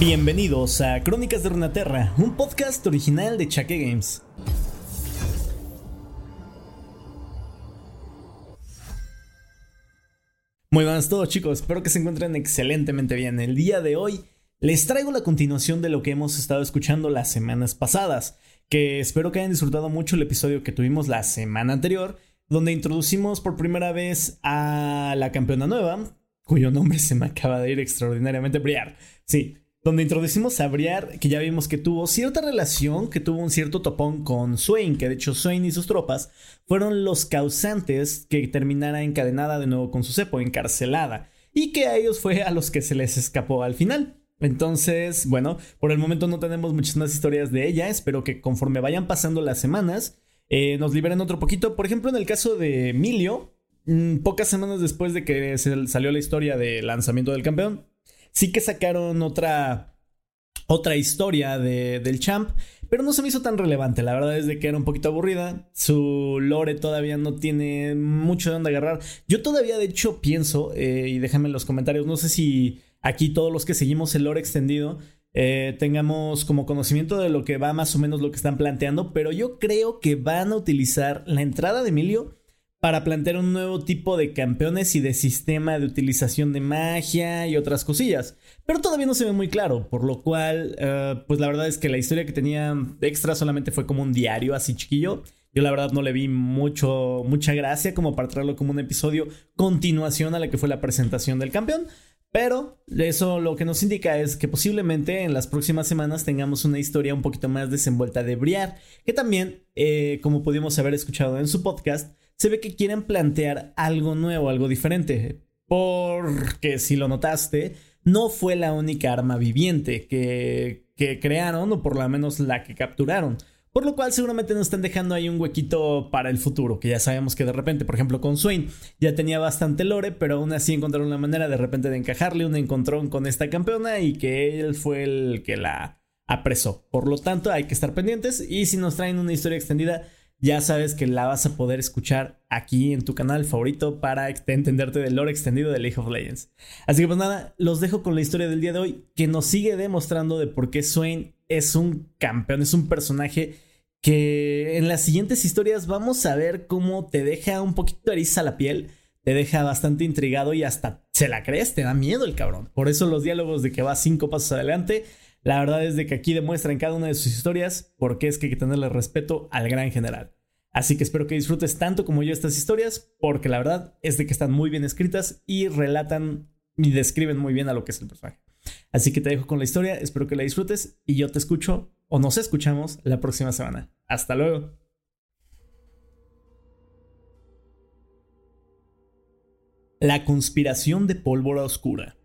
Bienvenidos a Crónicas de Runaterra, un podcast original de Chaque Games. Muy buenas a todos chicos, espero que se encuentren excelentemente bien. El día de hoy les traigo la continuación de lo que hemos estado escuchando las semanas pasadas, que espero que hayan disfrutado mucho el episodio que tuvimos la semana anterior, donde introducimos por primera vez a la campeona nueva, cuyo nombre se me acaba de ir extraordinariamente brillar. Sí, donde introducimos a Briar, que ya vimos que tuvo cierta relación, que tuvo un cierto topón con Swain, que de hecho Swain y sus tropas fueron los causantes que terminara encadenada de nuevo con su cepo, encarcelada, y que a ellos fue a los que se les escapó al final. Entonces, bueno, por el momento no tenemos muchas más historias de ella, espero que conforme vayan pasando las semanas, eh, nos liberen otro poquito. Por ejemplo, en el caso de Emilio, mm, pocas semanas después de que salió la historia del lanzamiento del campeón, Sí que sacaron otra, otra historia de, del champ, pero no se me hizo tan relevante. La verdad es de que era un poquito aburrida. Su lore todavía no tiene mucho de dónde agarrar. Yo todavía, de hecho, pienso, eh, y déjame en los comentarios, no sé si aquí todos los que seguimos el lore extendido eh, tengamos como conocimiento de lo que va más o menos lo que están planteando, pero yo creo que van a utilizar la entrada de Emilio para plantear un nuevo tipo de campeones y de sistema de utilización de magia y otras cosillas. Pero todavía no se ve muy claro, por lo cual, eh, pues la verdad es que la historia que tenía extra solamente fue como un diario así chiquillo. Yo la verdad no le vi mucho, mucha gracia como para traerlo como un episodio continuación a la que fue la presentación del campeón. Pero eso lo que nos indica es que posiblemente en las próximas semanas tengamos una historia un poquito más desenvuelta de Briar, que también, eh, como pudimos haber escuchado en su podcast, se ve que quieren plantear algo nuevo, algo diferente. Porque si lo notaste, no fue la única arma viviente que, que crearon, o por lo menos la que capturaron. Por lo cual seguramente nos están dejando ahí un huequito para el futuro, que ya sabemos que de repente, por ejemplo con Swain, ya tenía bastante lore, pero aún así encontraron una manera de repente de encajarle un encontrón con esta campeona y que él fue el que la apresó. Por lo tanto, hay que estar pendientes y si nos traen una historia extendida, ya sabes que la vas a poder escuchar aquí en tu canal favorito para entenderte del lore extendido de League of Legends. Así que pues nada, los dejo con la historia del día de hoy que nos sigue demostrando de por qué Swain es un campeón, es un personaje que en las siguientes historias vamos a ver cómo te deja un poquito eriza la piel, te deja bastante intrigado y hasta se la crees, te da miedo el cabrón. Por eso los diálogos de que va cinco pasos adelante la verdad es de que aquí demuestra en cada una de sus historias por qué es que hay que tenerle respeto al gran general. Así que espero que disfrutes tanto como yo estas historias, porque la verdad es de que están muy bien escritas y relatan y describen muy bien a lo que es el personaje. Así que te dejo con la historia, espero que la disfrutes y yo te escucho o nos escuchamos la próxima semana. Hasta luego. La conspiración de pólvora oscura.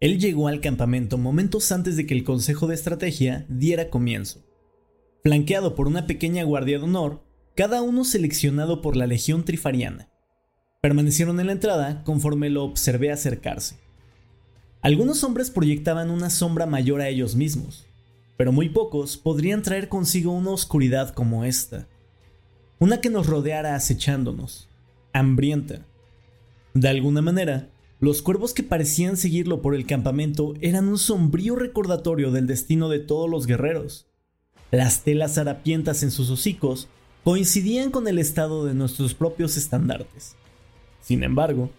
Él llegó al campamento momentos antes de que el Consejo de Estrategia diera comienzo. Flanqueado por una pequeña guardia de honor, cada uno seleccionado por la Legión Trifariana. Permanecieron en la entrada conforme lo observé acercarse. Algunos hombres proyectaban una sombra mayor a ellos mismos, pero muy pocos podrían traer consigo una oscuridad como esta. Una que nos rodeara acechándonos, hambrienta. De alguna manera, los cuervos que parecían seguirlo por el campamento eran un sombrío recordatorio del destino de todos los guerreros. Las telas harapientas en sus hocicos coincidían con el estado de nuestros propios estandartes. Sin embargo,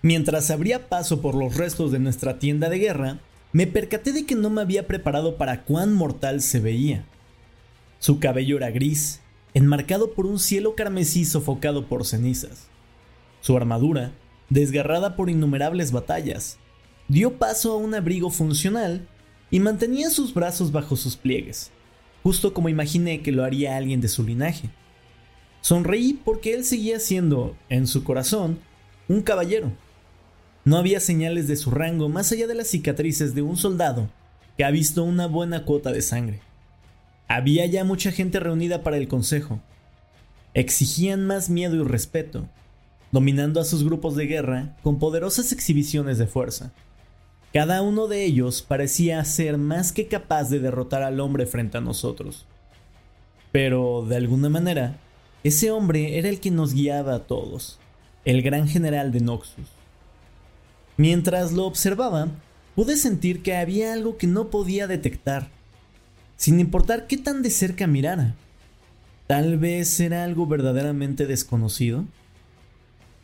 mientras abría paso por los restos de nuestra tienda de guerra, me percaté de que no me había preparado para cuán mortal se veía. Su cabello era gris, enmarcado por un cielo carmesí sofocado por cenizas. Su armadura desgarrada por innumerables batallas, dio paso a un abrigo funcional y mantenía sus brazos bajo sus pliegues, justo como imaginé que lo haría alguien de su linaje. Sonreí porque él seguía siendo, en su corazón, un caballero. No había señales de su rango más allá de las cicatrices de un soldado que ha visto una buena cuota de sangre. Había ya mucha gente reunida para el consejo. Exigían más miedo y respeto, dominando a sus grupos de guerra con poderosas exhibiciones de fuerza. Cada uno de ellos parecía ser más que capaz de derrotar al hombre frente a nosotros. Pero, de alguna manera, ese hombre era el que nos guiaba a todos, el gran general de Noxus. Mientras lo observaba, pude sentir que había algo que no podía detectar, sin importar qué tan de cerca mirara. Tal vez era algo verdaderamente desconocido.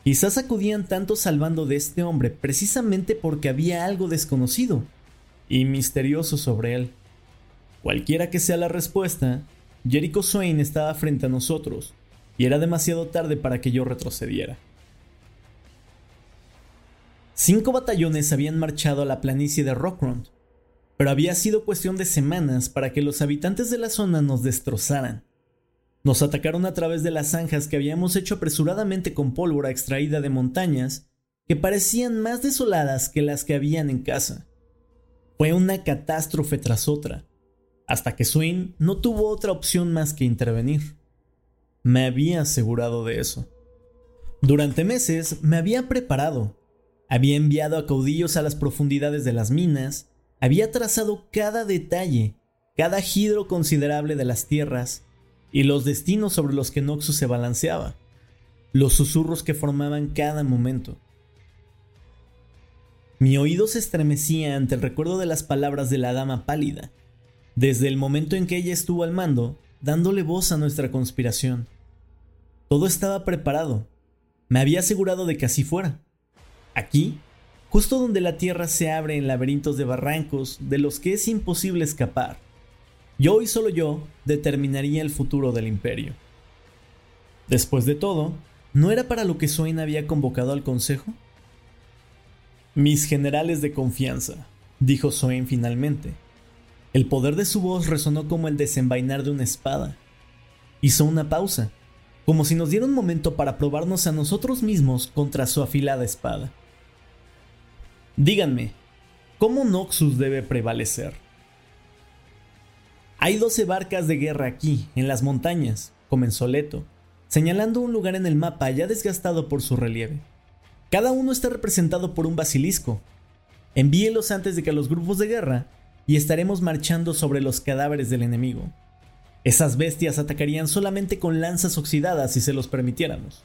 Quizás acudían tanto salvando de este hombre precisamente porque había algo desconocido y misterioso sobre él. Cualquiera que sea la respuesta, Jericho Swain estaba frente a nosotros y era demasiado tarde para que yo retrocediera. Cinco batallones habían marchado a la planicie de Rockround, pero había sido cuestión de semanas para que los habitantes de la zona nos destrozaran. Nos atacaron a través de las zanjas que habíamos hecho apresuradamente con pólvora extraída de montañas que parecían más desoladas que las que habían en casa. Fue una catástrofe tras otra, hasta que Swin no tuvo otra opción más que intervenir. Me había asegurado de eso. Durante meses me había preparado, había enviado a caudillos a las profundidades de las minas, había trazado cada detalle, cada giro considerable de las tierras y los destinos sobre los que Noxus se balanceaba, los susurros que formaban cada momento. Mi oído se estremecía ante el recuerdo de las palabras de la dama pálida, desde el momento en que ella estuvo al mando, dándole voz a nuestra conspiración. Todo estaba preparado. Me había asegurado de que así fuera. Aquí, justo donde la tierra se abre en laberintos de barrancos de los que es imposible escapar, yo y solo yo determinaría el futuro del imperio. Después de todo, ¿no era para lo que Swain había convocado al consejo? Mis generales de confianza, dijo Swain finalmente. El poder de su voz resonó como el desenvainar de una espada. Hizo una pausa, como si nos diera un momento para probarnos a nosotros mismos contra su afilada espada. Díganme, ¿cómo Noxus debe prevalecer? Hay doce barcas de guerra aquí, en las montañas, comenzó Leto, señalando un lugar en el mapa ya desgastado por su relieve. Cada uno está representado por un basilisco. Envíelos antes de que los grupos de guerra y estaremos marchando sobre los cadáveres del enemigo. Esas bestias atacarían solamente con lanzas oxidadas si se los permitiéramos.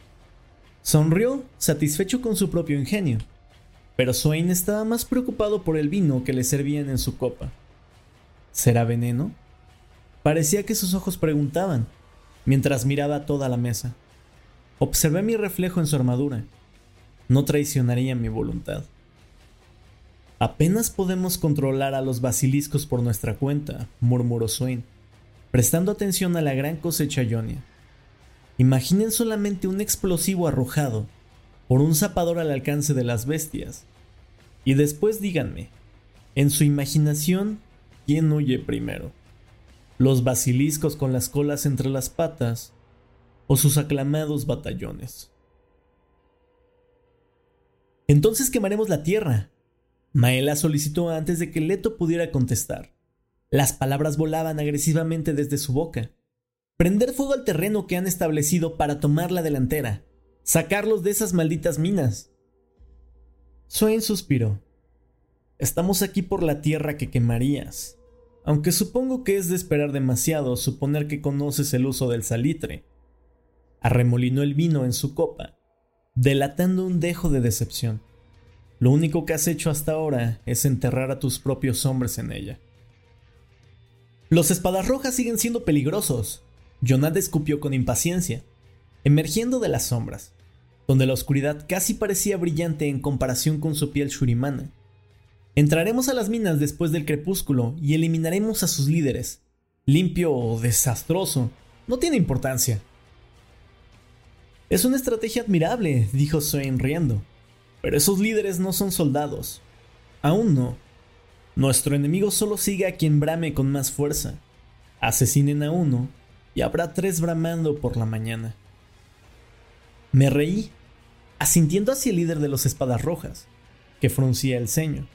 Sonrió, satisfecho con su propio ingenio, pero Swain estaba más preocupado por el vino que le servían en su copa. ¿Será veneno? Parecía que sus ojos preguntaban, mientras miraba toda la mesa. Observé mi reflejo en su armadura. No traicionaría mi voluntad. Apenas podemos controlar a los basiliscos por nuestra cuenta, murmuró Swain, prestando atención a la gran cosecha Ionia. Imaginen solamente un explosivo arrojado por un zapador al alcance de las bestias. Y después díganme, en su imaginación, ¿quién huye primero? ¿Los basiliscos con las colas entre las patas o sus aclamados batallones? Entonces quemaremos la tierra. Maela solicitó antes de que Leto pudiera contestar. Las palabras volaban agresivamente desde su boca. Prender fuego al terreno que han establecido para tomar la delantera sacarlos de esas malditas minas. Swain suspiró. Estamos aquí por la tierra que quemarías, aunque supongo que es de esperar demasiado suponer que conoces el uso del salitre. Arremolinó el vino en su copa, delatando un dejo de decepción. Lo único que has hecho hasta ahora es enterrar a tus propios hombres en ella. Los espadas rojas siguen siendo peligrosos. Jonad escupió con impaciencia emergiendo de las sombras, donde la oscuridad casi parecía brillante en comparación con su piel shurimana. Entraremos a las minas después del crepúsculo y eliminaremos a sus líderes. Limpio o desastroso, no tiene importancia. Es una estrategia admirable, dijo Swain riendo, pero esos líderes no son soldados. Aún no. Nuestro enemigo solo sigue a quien brame con más fuerza. Asesinen a uno y habrá tres bramando por la mañana. Me reí, asintiendo hacia el líder de los espadas rojas, que fruncía el ceño.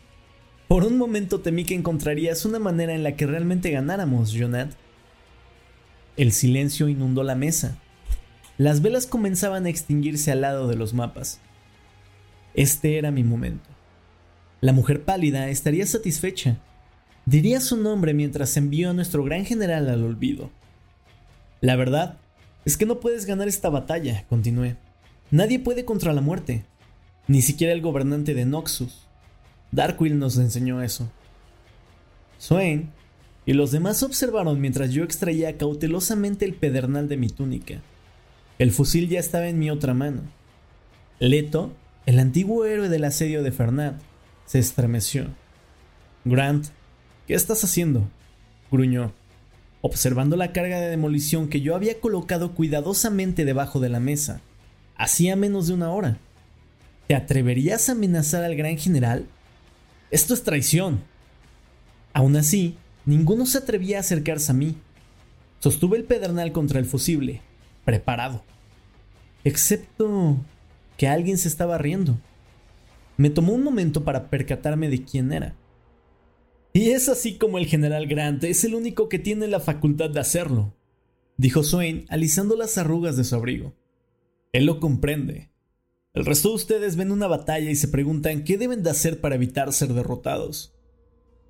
Por un momento temí que encontrarías una manera en la que realmente ganáramos, Jonad. El silencio inundó la mesa. Las velas comenzaban a extinguirse al lado de los mapas. Este era mi momento. La mujer pálida estaría satisfecha. Diría su nombre mientras envió a nuestro gran general al olvido. La verdad es que no puedes ganar esta batalla, continué. Nadie puede contra la muerte, ni siquiera el gobernante de Noxus. Darkwill nos enseñó eso. Swain y los demás observaron mientras yo extraía cautelosamente el pedernal de mi túnica. El fusil ya estaba en mi otra mano. Leto, el antiguo héroe del asedio de Fernand, se estremeció. Grant, ¿qué estás haciendo? gruñó, observando la carga de demolición que yo había colocado cuidadosamente debajo de la mesa. Hacía menos de una hora. ¿Te atreverías a amenazar al gran general? Esto es traición. Aún así, ninguno se atrevía a acercarse a mí. Sostuve el pedernal contra el fusible, preparado. Excepto que alguien se estaba riendo. Me tomó un momento para percatarme de quién era. Y es así como el general Grant es el único que tiene la facultad de hacerlo, dijo Swain alisando las arrugas de su abrigo. Él lo comprende. El resto de ustedes ven una batalla y se preguntan qué deben de hacer para evitar ser derrotados.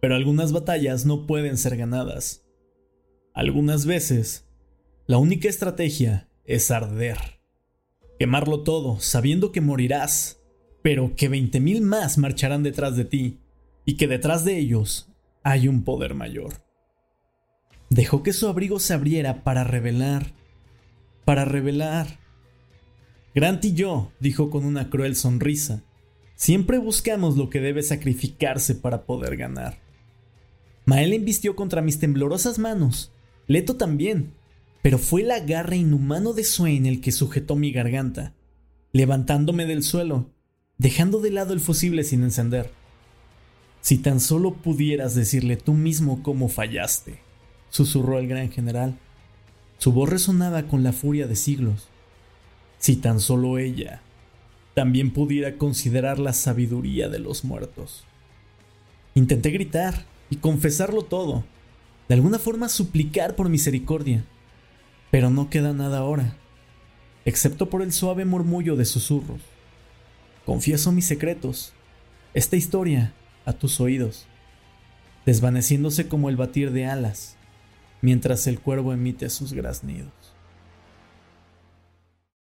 Pero algunas batallas no pueden ser ganadas. Algunas veces, la única estrategia es arder. Quemarlo todo, sabiendo que morirás, pero que 20.000 más marcharán detrás de ti, y que detrás de ellos hay un poder mayor. Dejó que su abrigo se abriera para revelar, para revelar. Grant y yo, dijo con una cruel sonrisa, siempre buscamos lo que debe sacrificarse para poder ganar. Mael embistió contra mis temblorosas manos, Leto también, pero fue el agarre inhumano de Swain el que sujetó mi garganta, levantándome del suelo, dejando de lado el fusible sin encender. Si tan solo pudieras decirle tú mismo cómo fallaste, susurró el gran general. Su voz resonaba con la furia de siglos. Si tan solo ella también pudiera considerar la sabiduría de los muertos. Intenté gritar y confesarlo todo, de alguna forma suplicar por misericordia, pero no queda nada ahora, excepto por el suave murmullo de susurros. Confieso mis secretos. Esta historia a tus oídos, desvaneciéndose como el batir de alas, mientras el cuervo emite sus graznidos.